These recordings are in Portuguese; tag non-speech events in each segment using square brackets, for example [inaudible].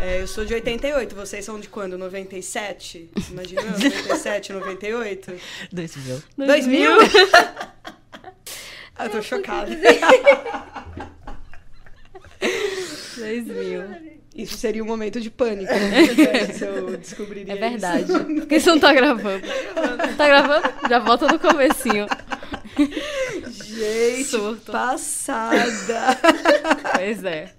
É, eu sou de 88, vocês são de quando? 97? Imagina, 97, 98? 2000. 2000? ah, eu tô chocada. 2000. Isso seria um momento de pânico, né? Se eu descobriria É verdade. isso. Por que você não tá gravando? Tá gravando? Já volta no comecinho. Gente, Surto. passada. Pois é.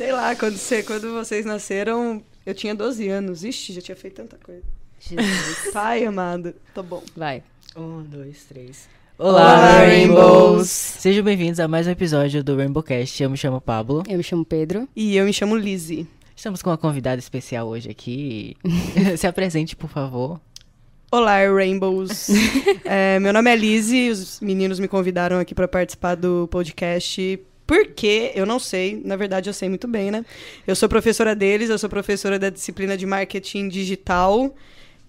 Sei lá, quando, você, quando vocês nasceram, eu tinha 12 anos. Ixi, já tinha feito tanta coisa. Jesus. [laughs] Pai amado, tô bom. Vai. Um, dois, três. Olá, Olá, Rainbows! Sejam bem-vindos a mais um episódio do Rainbowcast. Eu me chamo Pablo. Eu me chamo Pedro. E eu me chamo Lizzie. Estamos com uma convidada especial hoje aqui. [laughs] Se apresente, por favor. Olá, Rainbows. [laughs] É, meu nome é Lizzie, os meninos me convidaram aqui para participar do podcast. Porque eu não sei, na verdade eu sei muito bem, né? Eu sou professora deles, eu sou professora da disciplina de marketing digital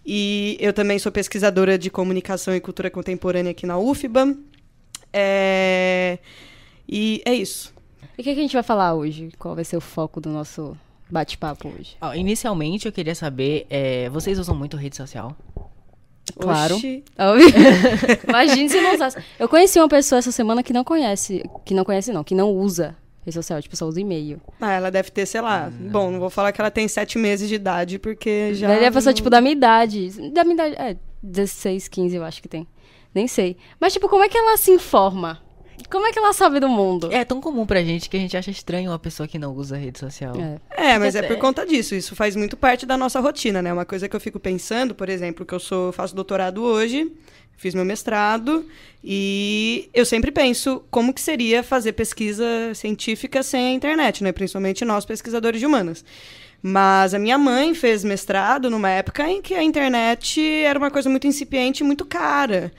e eu também sou pesquisadora de comunicação e cultura contemporânea aqui na UFBA. É, E é isso. E o que, que a gente vai falar hoje? Qual vai ser o foco do nosso bate-papo hoje? Inicialmente, eu queria saber, é, vocês usam muito rede social? Claro. [laughs] Imagina se não usasse. Eu conheci uma pessoa essa semana que não conhece, que não conhece não, que não usa rede social, tipo, só usa e-mail. Ah, ela deve ter, sei lá. Bom, não vou falar que ela tem sete meses de idade, porque já. Daí é a pessoa, tipo, da minha idade. Da minha idade, é, 16, 15 eu acho que tem. Nem sei. Mas, tipo, como é que ela se informa? Como é que ela sabe do mundo? É tão comum pra gente que a gente acha estranho uma pessoa que não usa rede social. É. É, mas é por conta disso. Isso faz muito parte da nossa rotina, né? Uma coisa que eu fico pensando, por exemplo, que eu sou faço doutorado hoje, fiz meu mestrado e eu sempre penso como que seria fazer pesquisa científica sem a internet, né? Principalmente nós pesquisadores de humanas. Mas a minha mãe fez mestrado numa época em que a internet era uma coisa muito incipiente e muito cara.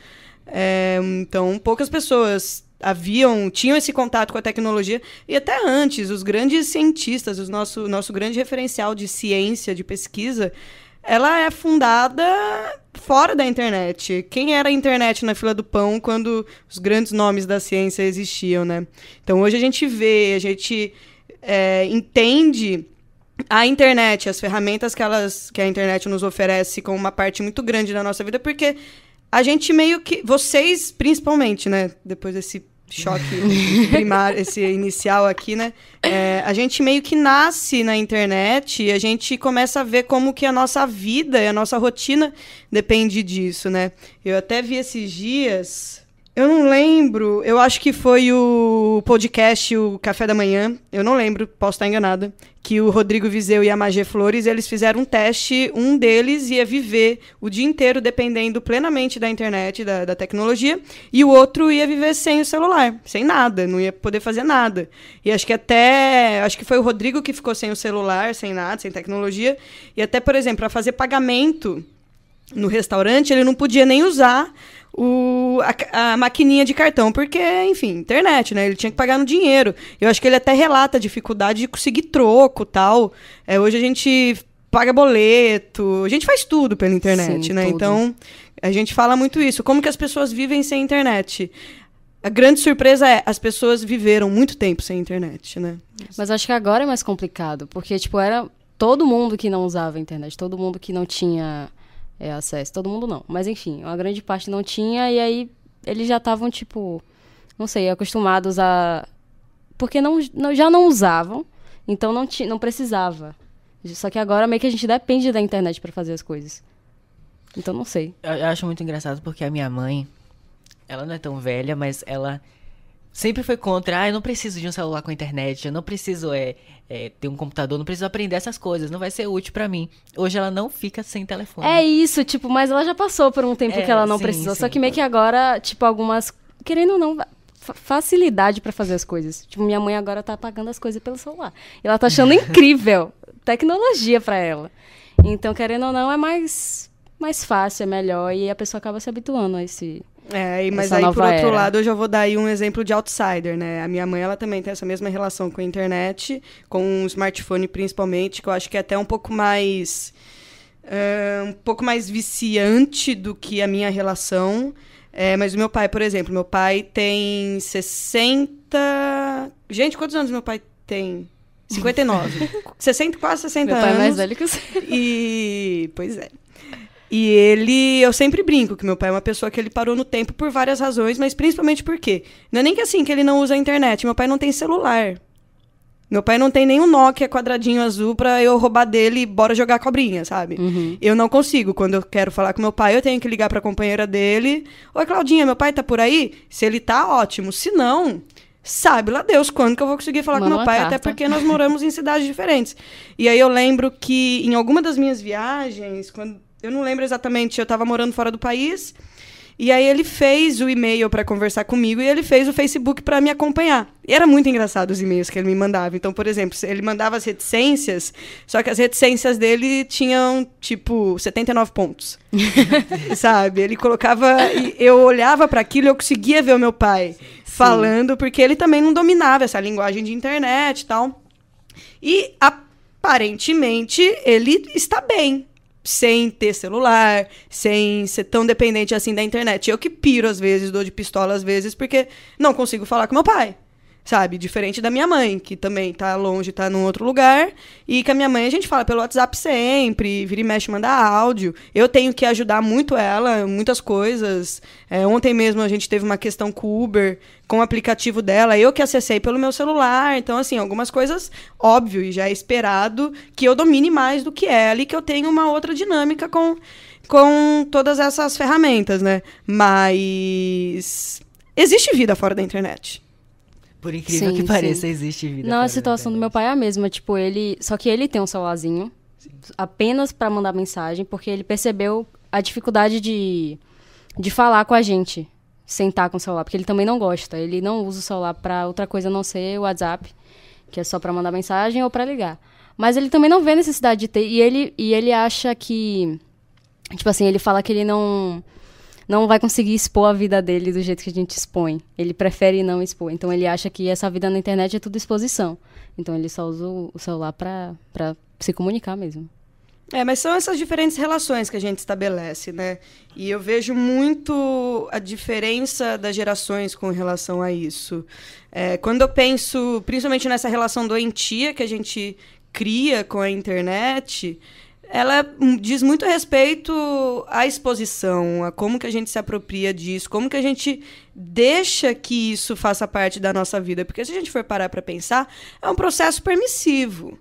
É, então, poucas pessoas haviam, tinham esse contato com a tecnologia. E até antes, os grandes cientistas, o nosso, nosso grande referencial de ciência, de pesquisa, ela é fundada fora da internet. Quem era a internet na fila do pão quando os grandes nomes da ciência existiam, né? Então, hoje a gente vê, a gente é, entende a internet, as ferramentas que, elas, que a internet nos oferece como uma parte muito grande da nossa vida, porque a gente meio que. Vocês, principalmente, né? Depois desse choque primário, esse inicial aqui, né? é, a gente meio que nasce na internet e a gente começa a ver como que a nossa vida e a nossa rotina depende disso, né? Eu até vi esses dias. Eu não lembro, eu acho que foi o podcast, o Café da Manhã, eu não lembro, posso estar enganada, que o Rodrigo Vizeu e a Magé Flores, eles fizeram um teste, um deles ia viver o dia inteiro dependendo plenamente da internet, da, da tecnologia, e o outro ia viver sem o celular, sem nada, não ia poder fazer nada. E acho que até, acho que foi o Rodrigo que ficou sem o celular, sem nada, sem tecnologia, e até, por exemplo, para fazer pagamento no restaurante, ele não podia nem usar o, a, a maquininha de cartão, porque, enfim, internet, né? Ele tinha que pagar no dinheiro. Eu acho que ele até relata a dificuldade de conseguir troco tal. É, hoje a gente paga boleto, a gente faz tudo pela internet, Sim, né? tudo. Então, a gente fala muito isso. Como que as pessoas vivem sem internet? A grande surpresa é, as pessoas viveram muito tempo sem internet, né? Mas acho que agora é mais complicado, porque, tipo, era todo mundo que não usava a internet, todo mundo que não tinha é, acesso, todo mundo não. Mas, enfim, uma grande parte não tinha, e aí eles já estavam, tipo, não sei, acostumados a... Porque não, não- já não usavam, então não, ti, não precisava. Só que agora meio que a gente depende da internet pra fazer as coisas. Então, não sei. Eu, eu acho muito engraçado porque a minha mãe, ela não é tão velha, mas ela sempre foi contra, ah, eu não preciso de um celular com internet, eu não preciso é, é, ter um computador, não preciso aprender essas coisas, não vai ser útil pra mim. Hoje ela não fica sem telefone. É isso, tipo, mas ela já passou por um tempo É, que ela não sim, precisou. Só sim. que meio que agora, tipo, algumas. Querendo ou não, fa- facilidade pra fazer as coisas. Tipo, minha mãe agora tá pagando as coisas pelo celular. E ela tá achando [laughs] incrível tecnologia pra ela. Então, querendo ou não, é mais, mais fácil, é melhor. E a pessoa acaba se habituando a esse. É, mas Essa aí, por outro era. lado, eu já vou dar aí um exemplo de outsider, né? A minha mãe, ela também tem essa mesma relação com a internet, com o smartphone principalmente, que eu acho que é até um pouco mais... é, um pouco mais viciante do que a minha relação. É, mas o meu pai, por exemplo, meu pai tem 60... Gente, quantos anos meu pai tem? 59. 60, [laughs] quase 60 Meu pai é anos. mais velho que você. E. Pois é. E ele. Eu sempre brinco que meu pai é uma pessoa que ele parou no tempo por várias razões, mas principalmente por quê? Não é nem que assim que ele não usa a internet. Meu pai não tem celular. Meu pai não tem nenhum Nokia quadradinho azul pra eu roubar dele e bora jogar cobrinha, sabe? Uhum. Eu não consigo. Quando eu quero falar com meu pai, eu tenho que ligar pra companheira dele. Oi, Claudinha, meu pai tá por aí? Se ele tá, ótimo. Se não, sabe lá Deus quando que eu vou conseguir falar com meu pai, carta. até porque nós moramos em cidades diferentes. E aí eu lembro que em alguma das minhas viagens, quando eu não lembro exatamente, eu tava morando fora do país, e aí ele fez o e-mail para conversar comigo e ele fez o Facebook para me acompanhar. E era muito engraçado os e-mails que ele me mandava. Então, por exemplo, ele mandava as reticências, só que as reticências dele tinham tipo 79 pontos. [laughs] Sabe? Ele colocava e eu olhava para aquilo e eu conseguia ver o meu pai falando, porque ele também não dominava essa linguagem de internet e tal. E aparentemente ele está bem. Sem ter celular, sem ser tão dependente assim da internet. Eu que piro às vezes, dou de pistola às vezes, porque não consigo falar com meu pai. Sabe? Diferente da minha mãe, que também tá longe, tá num outro lugar. E com a minha mãe a gente fala pelo WhatsApp sempre, vira e mexe, manda áudio. Eu tenho que ajudar muito ela, muitas coisas. É, ontem mesmo a gente teve uma questão com o Uber, com o aplicativo dela, eu que acessei pelo meu celular. Então, assim, algumas coisas, óbvio, e já é esperado que eu domine mais do que ela e que eu tenha uma outra dinâmica com, com todas essas ferramentas, né? Mas existe vida fora da internet. Por incrível Sim, que sim. pareça, existe vida. Não, a situação do meu pai é a mesma. Tipo, ele. Só que ele tem um celularzinho apenas pra mandar mensagem, porque ele percebeu a dificuldade de, de falar com a gente, sentar com o celular, porque ele também não gosta. Ele não usa o celular pra outra coisa a não ser o WhatsApp, que é só pra mandar mensagem ou pra ligar. Mas ele também não vê necessidade de ter. E ele, e ele acha que. Tipo assim, ele fala que ele não. Não vai conseguir expor a vida dele do jeito que a gente expõe. Ele prefere não expor. Então ele acha que essa vida na internet é tudo exposição. Então ele só usa o celular pra se comunicar mesmo. É, mas são essas diferentes relações que a gente estabelece, né? E eu vejo muito a diferença das gerações com relação a isso. É, quando eu penso, principalmente nessa relação doentia que a gente cria com a internet, ela hum, diz muito respeito à exposição, a como que a gente se apropria disso, como que a gente deixa que isso faça parte da nossa vida. Porque se a gente for parar para pensar, é um processo permissivo.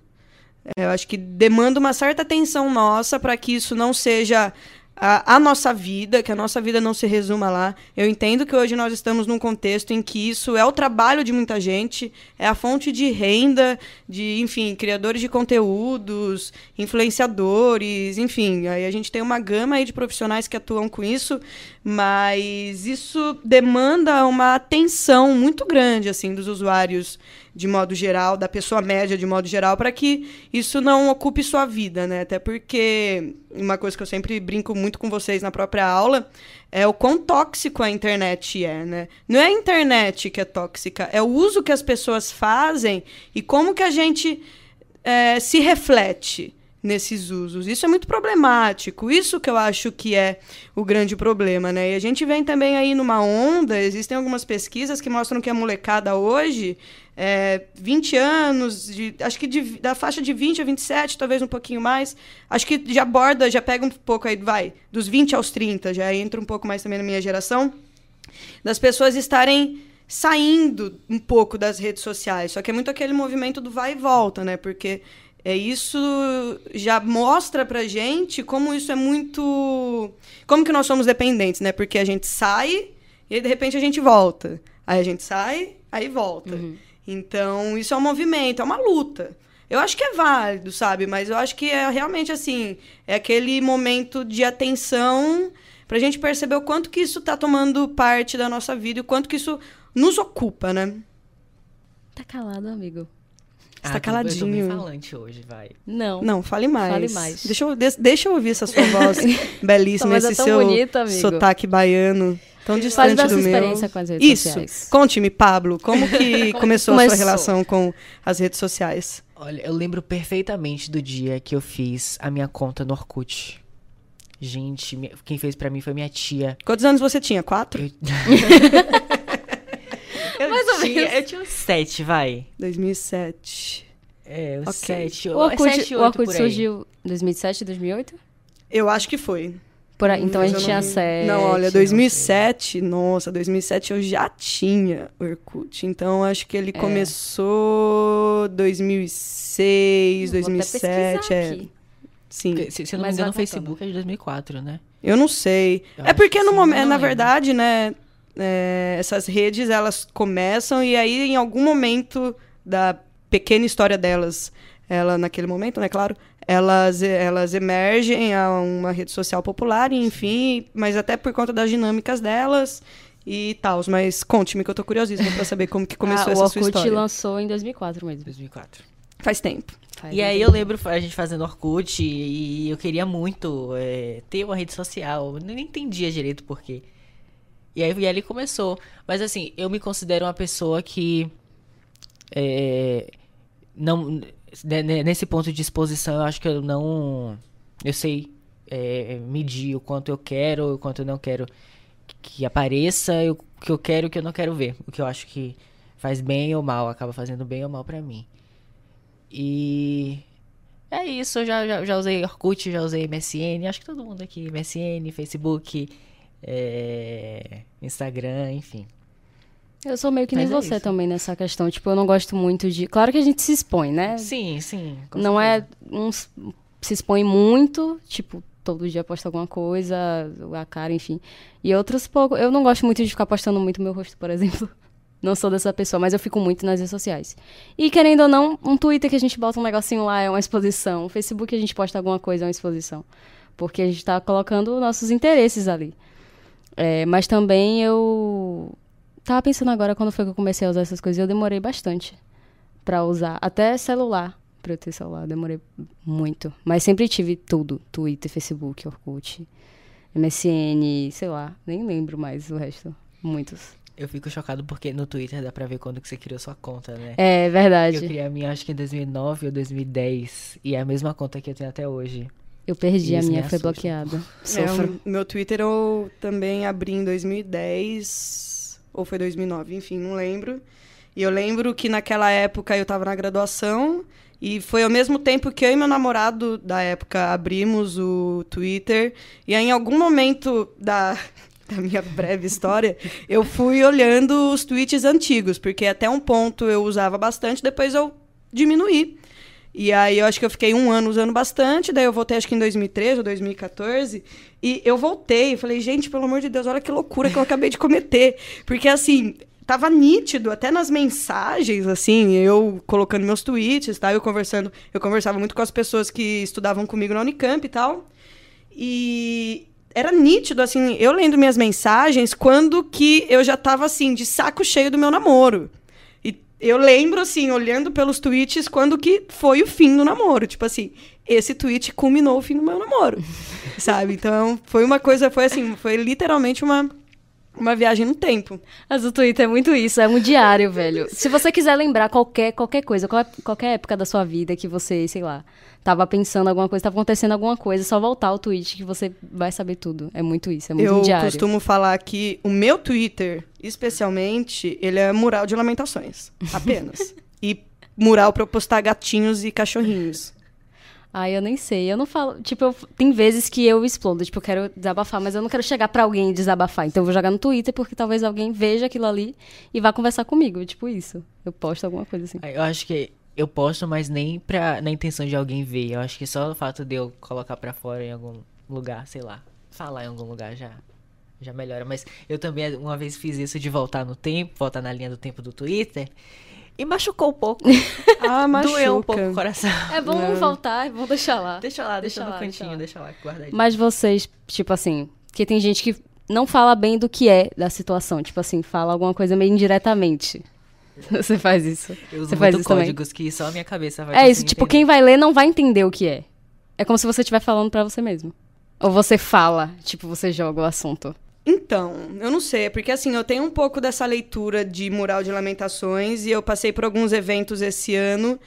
É, Eu acho que demanda uma certa atenção nossa para que isso não seja a, a nossa vida, que a nossa vida não se resuma lá. Eu entendo que hoje nós estamos num contexto em que isso é o trabalho de muita gente, é a fonte de renda de, enfim, criadores de conteúdos, influenciadores, enfim. Aí a gente tem uma gama aí de profissionais que atuam com isso, mas isso demanda uma atenção muito grande assim dos usuários de modo geral, da pessoa média de modo geral, para que isso não ocupe sua vida, né? Até porque uma coisa que eu sempre brinco muito com vocês na própria aula é o quão tóxico a internet é, né? Não é a internet que é tóxica, é o uso que as pessoas fazem e como que a gente é, se reflete nesses usos. Isso é muito problemático. Isso que eu acho que é o grande problema, né? E a gente vem também aí numa onda, existem algumas pesquisas que mostram que a molecada hoje, é, 20 anos, de, acho que de- da faixa de 20 a 27, talvez um pouquinho mais, acho que já aborda, já pega um pouco aí, vai, dos 20 aos 30, já entra um pouco mais também na minha geração, das pessoas estarem saindo um pouco das redes sociais. Só que é muito aquele movimento do vai e volta, né? Porque é isso já mostra pra gente como isso é muito como que nós somos dependentes, né? Porque a gente sai e aí, de repente a gente volta. Aí a gente sai, aí volta. Então, isso é um movimento, é uma luta. Eu acho que é válido, sabe? Mas eu acho que é realmente assim, é aquele momento de atenção pra gente perceber o quanto que isso tá tomando parte da nossa vida e o quanto que isso nos ocupa, né? Tá calado, amigo. Você tá Ah, tô- Eu tô caladinho. bem falante hoje, vai. Não. Não, fale mais. Fale mais. Deixa eu, de- deixa eu ouvir essa sua voz [laughs] belíssima, é esse tão seu bonita, sotaque baiano, tão distante da do meu. experiência com as redes Isso. sociais. Conte-me, Pablo, como que [laughs] começou a sua Começou. relação com as redes sociais? Olha, eu lembro perfeitamente do dia que eu fiz a minha conta no Orkut. Gente, quem fez pra mim foi minha tia. Quantos anos você tinha? Quatro? Eu, [laughs] eu tinha, eu tinha uns sete, vai. 2007. É, o Ok. 7, O Orkut, 7, o 8 Orkut por aí. surgiu em 2007, 2008? Eu acho que foi. Por aí. Então a gente eu tinha não sete. Não, olha, não 2007, nossa, 2007 eu já tinha Orkut. Então acho que ele É. começou 2006, Vou até 2007, pesquisar é. aqui. Sim. Porque, Se, se eu não Mas me engano, o. Facebook é de 2004, né? Eu não sei. Eu é porque que no sim, momento, eu não na verdade, né, é, essas redes elas começam e aí em algum momento da pequena história delas, ela naquele momento, né, claro, elas elas emergem a uma rede social popular, e, enfim, mas até por conta das dinâmicas delas e tal. Mas conte-me que eu tô curiosíssima pra saber como que [laughs] começou Ah, essa o sua Orkut história. lançou em 2004 mesmo. 2004. Faz tempo. Faz E aí tempo. eu lembro a gente fazendo Orkut e eu queria muito é, ter uma rede social. Eu nem entendia direito por quê. E aí, e ali começou. Mas assim, eu me considero uma pessoa que. é, não, ne- ne- nesse ponto de exposição, eu acho que eu não. Eu sei é, medir o quanto eu quero, o quanto eu não quero que apareça, o que eu quero e o que eu não quero ver. O que eu acho que faz bem ou mal, acaba fazendo bem ou mal pra mim. E é isso, eu já, já, já usei Orkut, já usei MSN, acho que todo mundo aqui, MSN, Facebook, é, Instagram, enfim. Eu sou meio que nem é você isso. também nessa questão. Tipo, eu não gosto muito de. Claro que a gente se expõe, né? Sim, sim. não certeza. é. Uns se expõe muito, tipo, todo dia posta alguma coisa, a cara, enfim. E outros pouco. Eu não gosto muito de ficar postando muito meu rosto, por exemplo. [laughs] Não sou dessa pessoa, mas eu fico muito nas redes sociais. E querendo ou não, um Twitter que a gente bota um negocinho lá é uma exposição. Um Facebook a gente posta alguma coisa é uma exposição. Porque a gente tá colocando nossos interesses ali. É, mas também eu tava pensando agora quando foi que eu comecei a usar essas coisas, eu demorei bastante pra usar. Até celular, pra eu ter celular, eu demorei muito. Mas sempre tive tudo: Twitter, Facebook, Orkut, MSN, sei lá, nem lembro mais o resto. Muitos. Eu fico chocado porque no Twitter dá pra ver quando que você criou sua conta, né? É Eu verdade. criei a minha, acho que em 2009 ou 2010, e é a mesma conta que eu tenho até hoje. Eu perdi, a Isso me minha foi assusta. bloqueada. É, Sofro. o meu Twitter eu também abri em 2010 ou foi 2009, enfim, não lembro. E eu lembro que naquela época eu tava na graduação e foi ao mesmo tempo que eu e meu namorado da época abrimos o Twitter e aí em algum momento da [laughs] da minha breve história, eu fui olhando os tweets antigos, porque até um ponto eu usava bastante, depois eu diminuí. E aí eu acho que eu fiquei um ano usando bastante, daí eu voltei acho que em 2013 ou 2014, e eu voltei e falei, gente, pelo amor de Deus, olha que loucura que eu acabei de cometer. Porque assim, tava nítido, até nas mensagens, assim, eu colocando meus tweets, tá? Eu conversando, eu conversava muito com as pessoas que estudavam comigo na Unicamp e tal. E era nítido, assim, eu lendo minhas mensagens, quando que eu já tava, assim, de saco cheio do meu namoro. Eu lembro, assim, olhando pelos tweets, quando que foi o fim do namoro. Tipo assim, esse tweet culminou o fim do meu namoro, [laughs] sabe? Então, foi uma coisa, foi assim, foi literalmente uma, uma viagem no tempo. Mas o Twitter é muito isso, é um diário, [laughs] velho. Se você quiser lembrar qualquer, qualquer coisa, qual- qualquer época da sua vida que você, sei lá, tava pensando alguma coisa, tava acontecendo alguma coisa, é só voltar ao tweet que você vai saber tudo. É muito isso, é muito eu um diário. costumo falar que o meu Twitter, especialmente, ele é mural de lamentações. Apenas. [laughs] e mural pra eu postar gatinhos e cachorrinhos. Ai, eu nem sei. Eu não falo. Tipo, eu- tem vezes que eu explodo. Tipo, eu quero desabafar, mas eu não quero chegar pra alguém e desabafar. Então eu vou jogar no Twitter porque talvez alguém veja aquilo ali e vá conversar comigo. Tipo isso. Eu posto alguma coisa assim. Eu acho que eu posto, mas nem pra, na intenção de alguém ver. Eu acho que só o fato de eu colocar pra fora em algum lugar, sei lá, falar em algum lugar já, já melhora. Mas eu também uma vez fiz isso de voltar no tempo, voltar na linha do tempo do Twitter. E machucou um pouco. [laughs] Ah, machuca. Doeu um pouco o coração. É bom não voltar, é bom deixar lá. Deixa lá, deixa, Deixa no lá, deixa cantinho, lá. deixa lá, guardadinho. Mas vocês, tipo assim, que tem gente que não fala bem do que é da situação. Tipo assim, fala alguma coisa meio indiretamente. [laughs] Você faz isso. Eu uso Você faz isso também. códigos que só a minha cabeça vai É isso, tipo, entender. quem vai ler não vai entender o que é. É como se você estivesse falando pra você mesmo. Ou você fala, tipo, você joga o assunto. Então, eu não sei, porque assim, eu tenho um pouco dessa leitura de Mural de Lamentações e eu passei por alguns eventos esse ano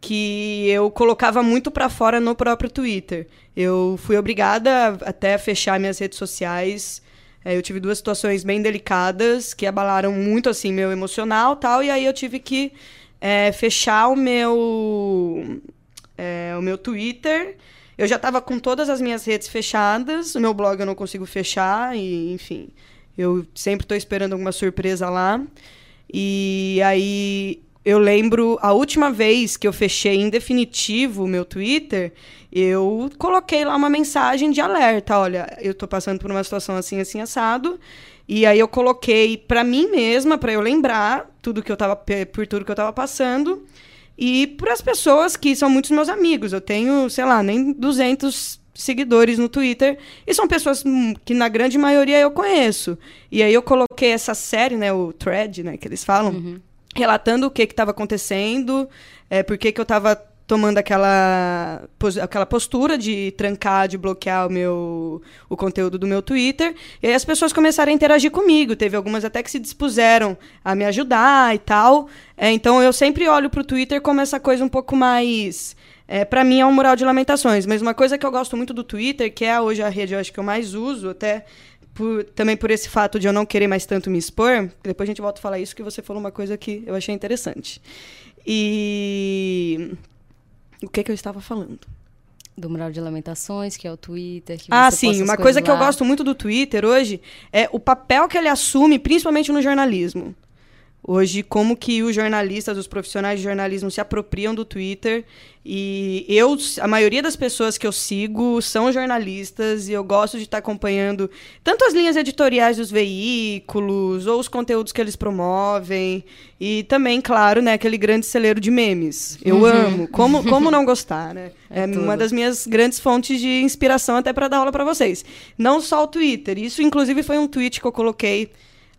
que eu colocava muito pra fora no próprio Twitter. Eu fui obrigada até a fechar minhas redes sociais. É, eu tive duas situações bem delicadas que abalaram muito assim meu emocional, tal, e aí eu tive que é, fechar o meu, é, o meu Twitter. Eu já estava com todas as minhas redes fechadas, o meu blog eu não consigo fechar, e enfim, eu sempre estou esperando alguma surpresa lá. E aí eu lembro a última vez que eu fechei em definitivo o meu Twitter, eu coloquei lá uma mensagem de alerta, olha, eu tô passando por uma situação assim assim assado, e aí eu coloquei para mim mesma, para eu lembrar tudo que eu tava por tudo que eu tava passando, e para as pessoas que são muitos meus amigos. Eu tenho, sei lá, nem 200 seguidores no Twitter e são pessoas que na grande maioria eu conheço. E aí eu coloquei essa série, né, o thread, né, que eles falam, uhum. relatando o que que estava acontecendo, é, por que que eu estava tomando aquela, aquela postura de trancar, de bloquear o meu o conteúdo do meu Twitter. E aí as pessoas começaram a interagir comigo. Teve algumas até que se dispuseram a me ajudar e tal. É, então eu sempre olho para o Twitter como essa coisa um pouco mais é, para mim é um mural de lamentações. Mas uma coisa que eu gosto muito do Twitter, que é hoje a rede eu acho que eu mais uso, até por, também por esse fato de eu não querer mais tanto me expor, depois a gente volta a falar isso, que você falou uma coisa que eu achei interessante. E o que, que eu estava falando? Do Mural de Lamentações, que é o Twitter. ah, sim. Uma coisa lá. que eu gosto muito do Twitter hoje é o papel que ele assume, principalmente no jornalismo. Hoje, como que os jornalistas, os profissionais de jornalismo se apropriam do Twitter. E eu, a maioria das pessoas que eu sigo são jornalistas e eu gosto de estar acompanhando tanto as linhas editoriais dos veículos ou os conteúdos que eles promovem. E também, claro, né, aquele grande celeiro de memes. Eu uhum. amo. Como, [laughs] como não gostar, né? É, é uma das minhas grandes fontes de inspiração até para dar aula para vocês. Não só o Twitter. Isso, inclusive, foi um tweet que eu coloquei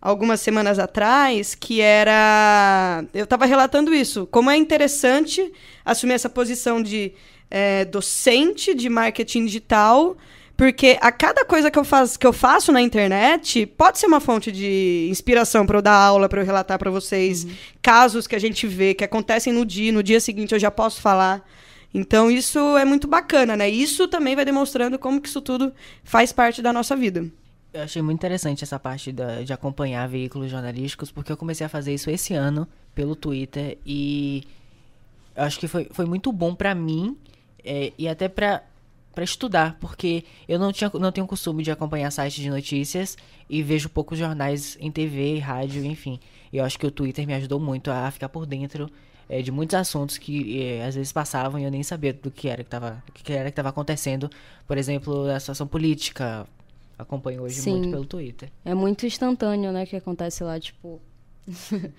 algumas semanas atrás, que era. Eu estava relatando isso. Como é interessante assumir essa posição de é, docente de marketing digital. Porque a cada coisa que eu, faz, que eu faço na internet pode ser uma fonte de inspiração para eu dar aula, para eu relatar para vocês uhum. casos que a gente vê, que acontecem no dia, no dia seguinte eu já posso falar. Então isso é muito bacana, né? Isso também vai demonstrando como que isso tudo faz parte da nossa vida. Eu achei muito interessante essa parte da, de acompanhar veículos jornalísticos, porque eu comecei a fazer isso esse ano pelo Twitter e acho que foi, foi muito bom para mim é, e até para para estudar, porque eu não, tinha, não tenho costume de acompanhar sites de notícias e vejo poucos jornais em TV, rádio, enfim. E eu acho que o Twitter me ajudou muito a ficar por dentro é, de muitos assuntos que é, às vezes passavam e eu nem sabia do que era que estava que era que estava acontecendo. Por exemplo, a situação política, acompanho hoje Sim. muito pelo Twitter. É muito instantâneo, né, que acontece lá, tipo. [laughs]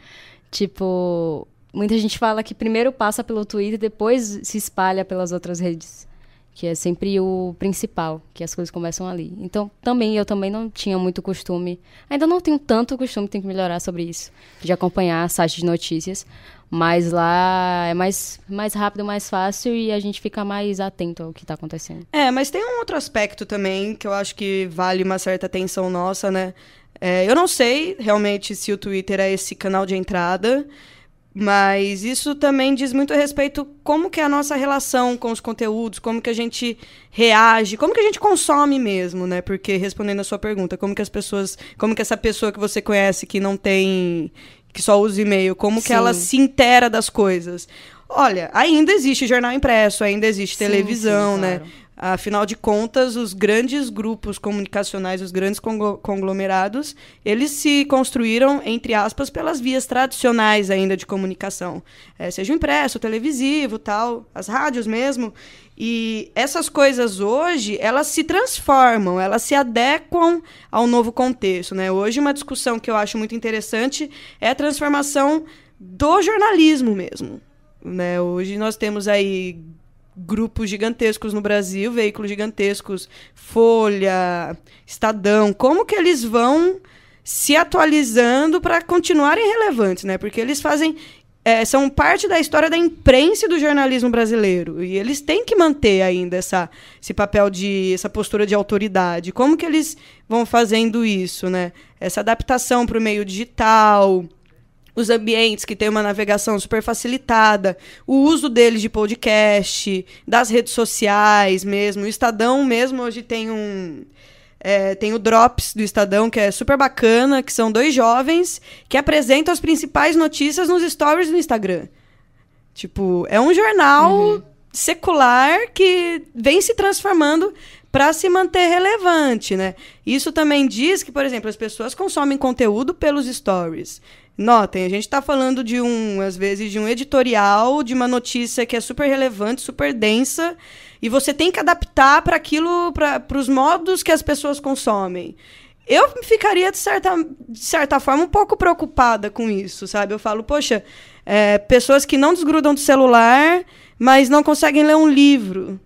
tipo, muita gente fala que primeiro passa pelo Twitter, depois se espalha pelas outras redes. Que é sempre o principal, que as coisas começam ali. Então, também, eu também não tinha muito costume, ainda não tenho tanto costume, tenho que melhorar sobre isso, de acompanhar sites de notícias. Mas lá é mais, mais rápido, mais fácil e a gente fica mais atento ao que está acontecendo. É, mas tem um outro aspecto também que eu acho que vale uma certa atenção nossa, né? É, eu não sei realmente se o Twitter é esse canal de entrada, mas isso também diz muito a respeito como que é a nossa relação com os conteúdos, como que a gente reage, como que a gente consome mesmo, né? Porque respondendo a sua pergunta, como que as pessoas, como que essa pessoa que você conhece que não tem que só usa e-mail, como Sim. que ela se intera das coisas. Olha, ainda existe jornal impresso, ainda existe sim, televisão, sim, né? claro. né? Afinal de contas, os grandes grupos comunicacionais, os grandes conglomerados, eles se construíram, entre aspas, pelas vias tradicionais ainda de comunicação. É, seja o impresso, o televisivo, tal, as rádios mesmo. E essas coisas hoje, elas se transformam, elas se adequam ao novo contexto. Né? Hoje, uma discussão que eu acho muito interessante é a transformação do jornalismo mesmo. Né? Hoje nós temos aí grupos gigantescos no Brasil, veículos gigantescos, Folha, Estadão, como que eles vão se atualizando para continuarem relevantes, né? Porque eles fazem é, são parte da história da imprensa e do jornalismo brasileiro e eles têm que manter ainda essa, esse papel de essa postura de autoridade. Como que eles vão fazendo isso, né? Essa adaptação para o meio digital, os ambientes que têm uma navegação super facilitada, o uso deles de podcast, das redes sociais mesmo. O Estadão mesmo hoje tem um. É, tem o Drops do Estadão, que é super bacana, que são dois jovens que apresentam as principais notícias nos stories do Instagram. Tipo, é um jornal secular que vem se transformando para se manter relevante, né? Isso também diz que, por exemplo, as pessoas consomem conteúdo pelos stories. Notem, a gente está falando de um, às vezes, de um editorial, de uma notícia que é super relevante, super densa, e você tem que adaptar para aquilo, para os modos que as pessoas consomem. Eu ficaria, de certa, de certa forma, um pouco preocupada com isso, sabe? Eu falo, poxa, é, pessoas que não desgrudam do celular, mas não conseguem ler um livro.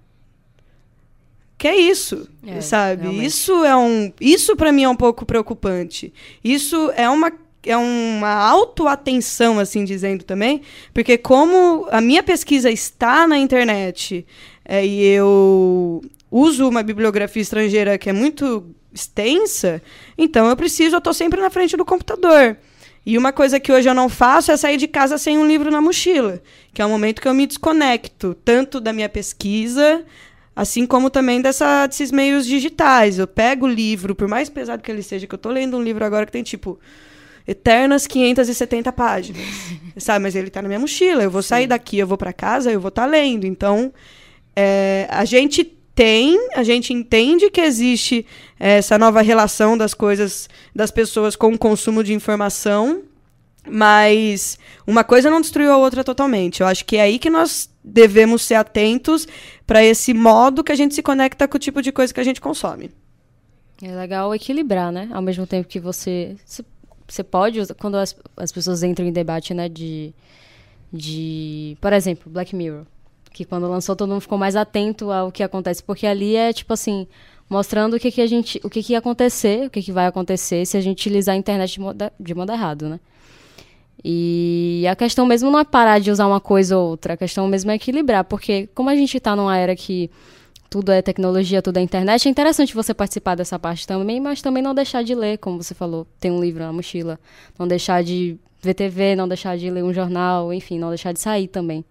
Que é isso, É, sabe? realmente. Isso é um, isso para mim é um pouco preocupante. Isso é uma é uma autoatenção, assim dizendo também, porque como a minha pesquisa está na internet é, e eu uso uma bibliografia estrangeira que é muito extensa, então eu preciso, eu estou sempre na frente do computador. E uma coisa que hoje eu não faço é sair de casa sem um livro na mochila, que é o momento que eu me desconecto, tanto da minha pesquisa, assim como também dessa, desses meios digitais. Eu pego o livro, por mais pesado que ele seja, que eu estou lendo um livro agora que tem tipo eternas 570 páginas, [laughs] sabe? Mas ele está na minha mochila. Eu vou sair daqui, eu vou para casa, eu vou estar lendo. Então, é, a gente tem, a gente entende que existe é, essa nova relação das coisas, das pessoas com o consumo de informação, mas uma coisa não destruiu a outra totalmente. Eu acho que é aí que nós devemos ser atentos para esse modo que a gente se conecta com o tipo de coisa que a gente consome. É legal equilibrar, né? Ao mesmo tempo que você. Você, pode, quando as, as pessoas entram em debate, né? De. De. Por exemplo, Black Mirror. Que quando lançou, todo mundo ficou mais atento ao que acontece. Porque ali é, tipo assim, mostrando o que, que a gente. O que, que ia acontecer, o que, que vai acontecer se a gente utilizar a internet de modo, de modo errado, né? E a questão mesmo não é parar de usar uma coisa ou outra, a questão mesmo é equilibrar, porque como a gente está numa era que tudo é tecnologia, tudo é internet, é interessante você participar dessa parte também, mas também não deixar de ler, como você falou, ter um livro na mochila, não deixar de ver TV, não deixar de ler um jornal, enfim, não deixar de sair também,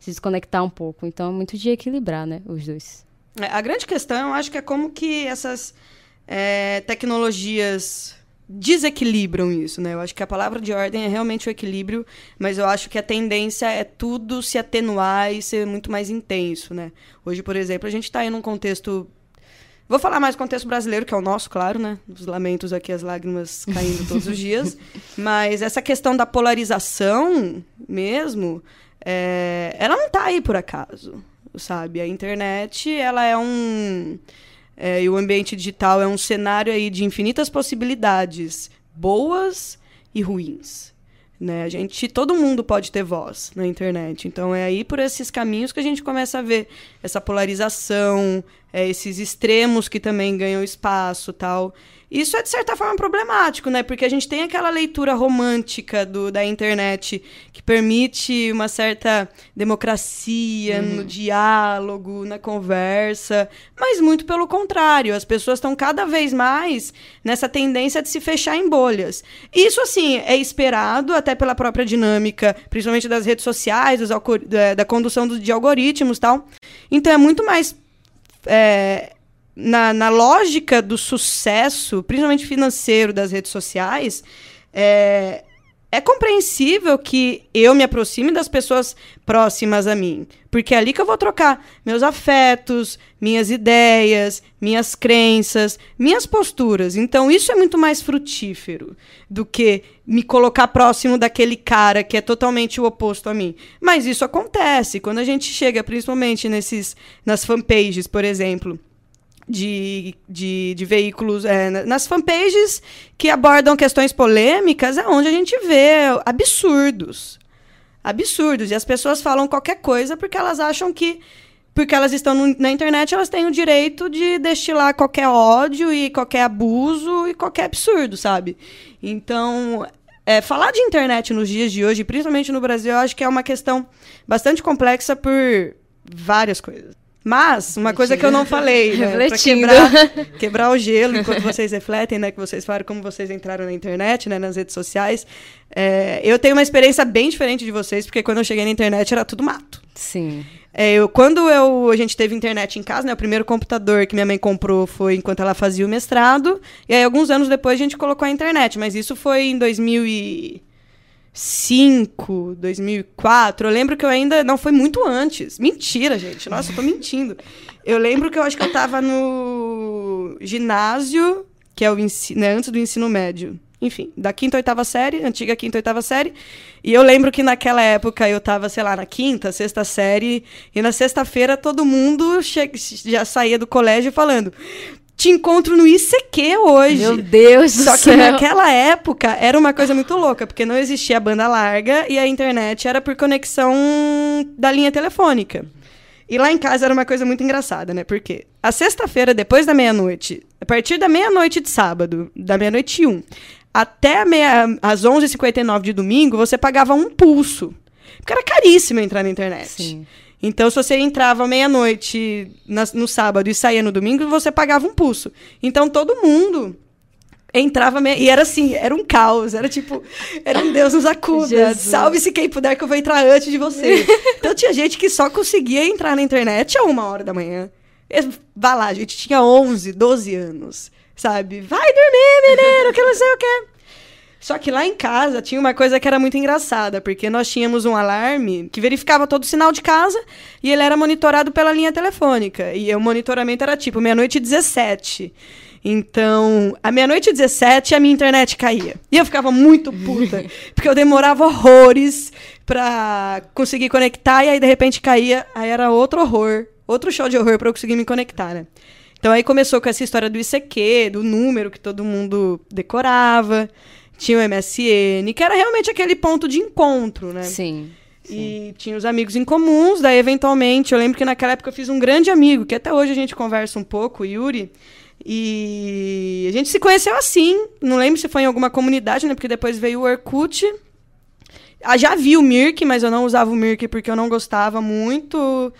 se desconectar um pouco. Então é muito de equilibrar, né, os dois. É, A grande questão, eu acho que é como que essas é, tecnologias desequilibram isso, né? Eu acho que a palavra de ordem é realmente o equilíbrio, mas eu acho que a tendência é tudo se atenuar e ser muito mais intenso, né? Hoje, por exemplo, a gente está aí num contexto Vou falar mais do contexto brasileiro, que é o nosso, claro, né? Os lamentos aqui, as lágrimas caindo todos os dias. [laughs] Mas essa questão da polarização mesmo, é, ela não tá aí por acaso, sabe? A internet, ela é um... é, e o ambiente digital é um cenário aí de infinitas possibilidades, boas e ruins. Né? A gente, todo mundo pode ter voz na internet. Então é aí por esses caminhos que a gente começa a ver essa polarização, é, esses extremos que também ganham espaço, tal. Isso é de certa forma problemático, né? Porque a gente tem aquela leitura romântica do, da internet que permite uma certa democracia no diálogo, na conversa, mas muito pelo contrário, as pessoas estão cada vez mais nessa tendência de se fechar em bolhas. Isso, assim, é esperado até pela própria dinâmica, principalmente das redes sociais, dos da, da condução do- de algoritmos e tal. Então é muito mais é, na, na lógica do sucesso, principalmente financeiro das redes sociais, é, é compreensível que eu me aproxime das pessoas próximas a mim. Porque é ali que eu vou trocar meus afetos, minhas ideias, minhas crenças, minhas posturas. Então, isso é muito mais frutífero do que me colocar próximo daquele cara que é totalmente o oposto a mim. Mas isso acontece quando a gente chega, principalmente nesses, nas fanpages, por exemplo de, de, de veículos, é, na- nas fanpages que abordam questões polêmicas, é onde a gente vê absurdos. Absurdos. E as pessoas falam qualquer coisa porque elas acham que, porque elas estão no- na internet, elas têm o direito de destilar qualquer ódio e qualquer abuso e qualquer absurdo, sabe? Então, é, falar de internet nos dias de hoje, principalmente no Brasil, eu acho que é uma questão bastante complexa por várias coisas. Mas, uma coisa que eu não falei, né, quebrar, quebrar o gelo enquanto vocês refletem, né? Que vocês falaram como vocês entraram na internet, né? Nas redes sociais. É, eu tenho uma experiência bem diferente de vocês, porque quando eu cheguei na internet era tudo mato. Sim. É, eu, quando eu, a gente teve internet em casa, né? O primeiro computador que minha mãe comprou foi enquanto ela fazia o mestrado. E aí, alguns anos depois, a gente colocou a internet. Mas isso foi em 2005, 2005, 2004. Eu lembro que eu ainda. Não, foi muito antes. Mentira, gente. Nossa, eu tô mentindo. Eu lembro que eu acho que eu tava no ginásio, que é o ensino, né, antes do ensino médio. Enfim, da quinta ou oitava série, antiga quinta ou oitava série. E eu lembro que naquela época eu tava, sei lá, na quinta, sexta série. E na sexta-feira todo mundo já saía do colégio falando: te encontro no ICQ hoje. Meu Deus do Só céu. que naquela época era uma coisa muito louca, porque não existia banda larga e a internet era por conexão da linha telefônica. E lá em casa era uma coisa muito engraçada, né? Porque a sexta-feira, depois da meia-noite, a partir da meia-noite de sábado, da meia-noite e um, até meia, às 11h59 de domingo, você pagava um pulso. Porque era caríssimo entrar na internet. Sim. Então, se você entrava meia-noite no sábado e saía no domingo, você pagava um pulso. Então, todo mundo entrava meia... E era assim, era um caos. Era tipo, era um Deus nos acuda. Salve-se quem puder que eu vou entrar antes de você. [laughs] então, tinha gente que só conseguia entrar na internet a uma hora da manhã. Vá lá, a gente tinha 11, 12 anos, sabe? Vai dormir, menino, que não sei o quê. Só que lá em casa tinha uma coisa que era muito engraçada, porque nós tínhamos um alarme que verificava todo o sinal de casa e ele era monitorado pela linha telefônica. E o monitoramento era tipo meia-noite e 17. Então, à meia-noite e 17 a minha internet caía. E eu ficava muito puta, [laughs] porque eu demorava horrores pra conseguir conectar e aí de repente caía, aí era outro horror, outro show de horror pra eu conseguir me conectar, né? Então aí começou com essa história do ICQ, do número que todo mundo decorava. Tinha o MSN, que era realmente aquele ponto de encontro, né? Sim. E tinha os amigos em comuns, daí eventualmente, eu lembro que naquela época eu fiz um grande amigo, que até hoje a gente conversa um pouco, o Yuri. E a gente se conheceu assim, não lembro se foi em alguma comunidade, né? Porque depois veio o Orkut. Ah, já vi o Mirk, mas eu não usava o Mirk porque eu não gostava muito.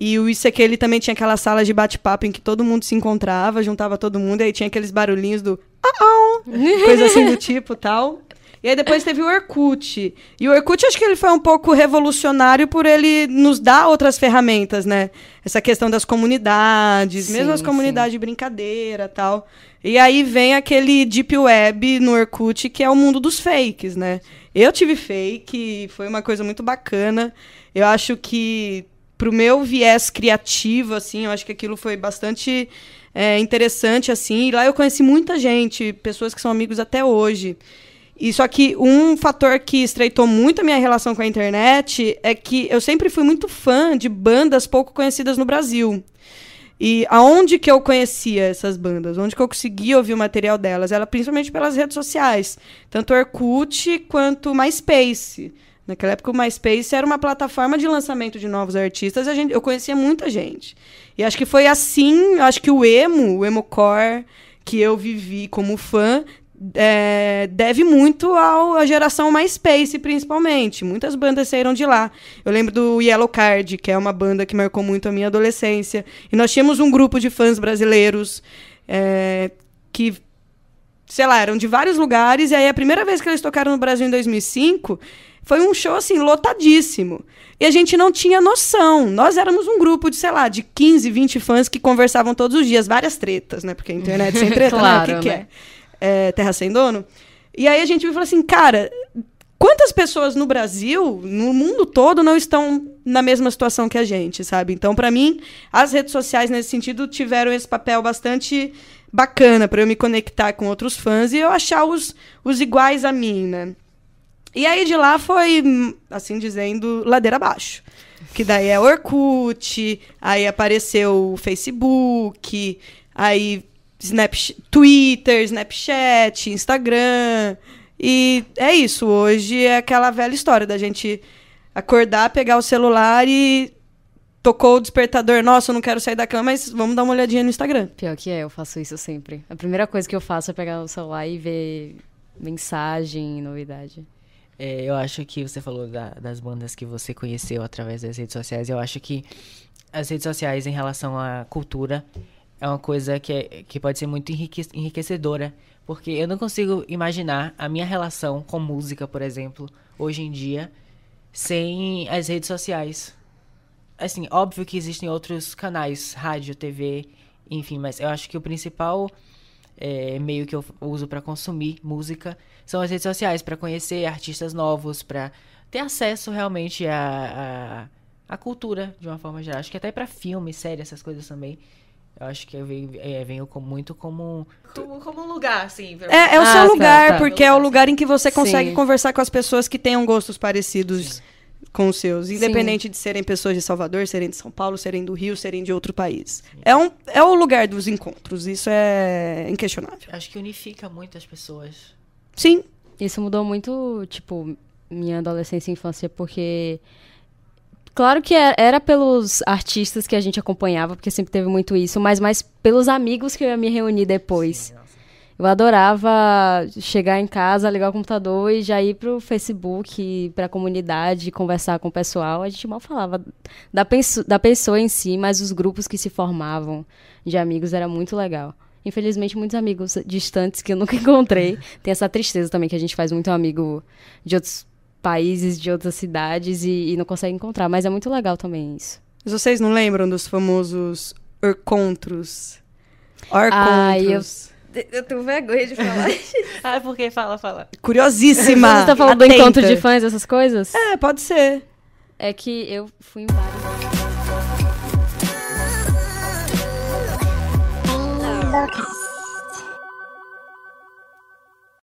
E o ICQ ele também tinha aquela sala de bate-papo em que todo mundo se encontrava, juntava todo mundo, e aí tinha aqueles barulhinhos do [laughs] coisa assim do tipo tal. E aí depois teve o Orkut. E o Orkut acho que ele foi um pouco revolucionário por ele nos dar outras ferramentas, né? Essa questão das comunidades, mesmo Sim, as comunidades de brincadeira tal. E aí vem aquele deep web no Orkut que é o mundo dos fakes, né? Eu tive fake, foi uma coisa muito bacana. Eu acho que pro meu viés criativo, assim, eu acho que aquilo foi bastante é, interessante, assim. E lá eu conheci muita gente, pessoas que são amigos até hoje. E só que um fator que estreitou muito a minha relação com a internet é que eu sempre fui muito fã de bandas pouco conhecidas no Brasil. E aonde que eu conhecia essas bandas? Onde que eu conseguia ouvir o material delas? Era principalmente pelas redes sociais. Tanto Orkut quanto MySpace. Naquela época o MySpace era uma plataforma de lançamento de novos artistas. A gente, eu conhecia muita gente. E acho que foi assim, acho que o emo, o emocore, que eu vivi como fã, é, deve muito ao- à geração MySpace, principalmente. Muitas bandas saíram de lá. Eu lembro do Yellow Card, que é uma banda que marcou muito a minha adolescência. E nós tínhamos um grupo de fãs brasileiros é, que, sei lá, eram de vários lugares. E aí a primeira vez que eles tocaram no Brasil em 2005 foi um show assim lotadíssimo. E a gente não tinha noção. Nós éramos um grupo de, sei lá, de 15, 20 fãs que conversavam todos os dias, várias tretas, né? Porque a internet sem [laughs] treta, Claro, né? O que, que né? é? é? Terra sem dono. E aí a gente falou assim, cara, quantas pessoas no Brasil, no mundo todo, não estão na mesma situação que a gente, sabe? Então, pra mim, as redes sociais nesse sentido tiveram esse papel bastante bacana pra eu me conectar com outros fãs e eu achar os, os iguais a mim, né? E aí de lá foi, assim dizendo, ladeira abaixo. Que daí é Orkut, aí apareceu o Facebook, aí Snapchat, Twitter, Snapchat, Instagram. E é isso, hoje é aquela velha história da gente acordar, pegar o celular e tocou o despertador. Nossa, eu não quero sair da cama, mas vamos dar uma olhadinha no Instagram. Pior que é, eu faço isso sempre. A primeira coisa que eu faço é pegar o celular e ver mensagem, novidade. É, eu acho que você falou da- das bandas que você conheceu através das redes sociais. Eu acho que as redes sociais em relação à cultura é uma coisa que, é- que pode ser muito enrique- enriquecedora. Porque eu não consigo imaginar a minha relação com música, por exemplo, hoje em dia, sem as redes sociais. Assim, óbvio que existem outros canais, rádio, TV, enfim, mas eu acho que o principal é, meio que eu uso para consumir música são as redes sociais, para conhecer artistas novos, para ter acesso realmente à, à, à, cultura de uma forma geral. Acho que até para filme, série, essas coisas também. Eu acho que eu venho, é, venho com, muito como, como, como um lugar, assim. É, é o ah, seu tá, lugar, tá. porque é o lugar em que você consegue Sim. conversar com as pessoas que tenham gostos parecidos. Sim com os seus, independente Sim. de serem pessoas de Salvador, serem de São Paulo, serem do Rio, serem de outro país. É, um, é o lugar dos encontros, isso é inquestionável. Acho que unifica muito as pessoas. Sim. Isso mudou muito, tipo, minha adolescência e infância, porque. Claro que é, era pelos artistas que a gente acompanhava, porque sempre teve muito isso, mas mais pelos amigos que eu ia me reunir depois. Sim, eu adorava chegar em casa, ligar o computador e já ir pro Facebook, pra comunidade, conversar com o pessoal. A gente mal falava da, da pessoa em si, mas os grupos que se formavam de amigos era muito legal. Infelizmente, muitos amigos distantes que eu nunca [laughs] encontrei. Tem essa tristeza também que a gente faz muito amigo de outros países, de outras cidades e, e não consegue encontrar. Mas é muito legal também isso. Mas vocês não lembram dos famosos orcontros? Orcontros. Ah, eu eu tenho vergonha de falar [laughs] isso. ah, porque fala, fala. Curiosíssima. [laughs] Você tá falando Atenta. do encontro de fãs, essas coisas? É, pode ser. É que eu fui em vários. Hum.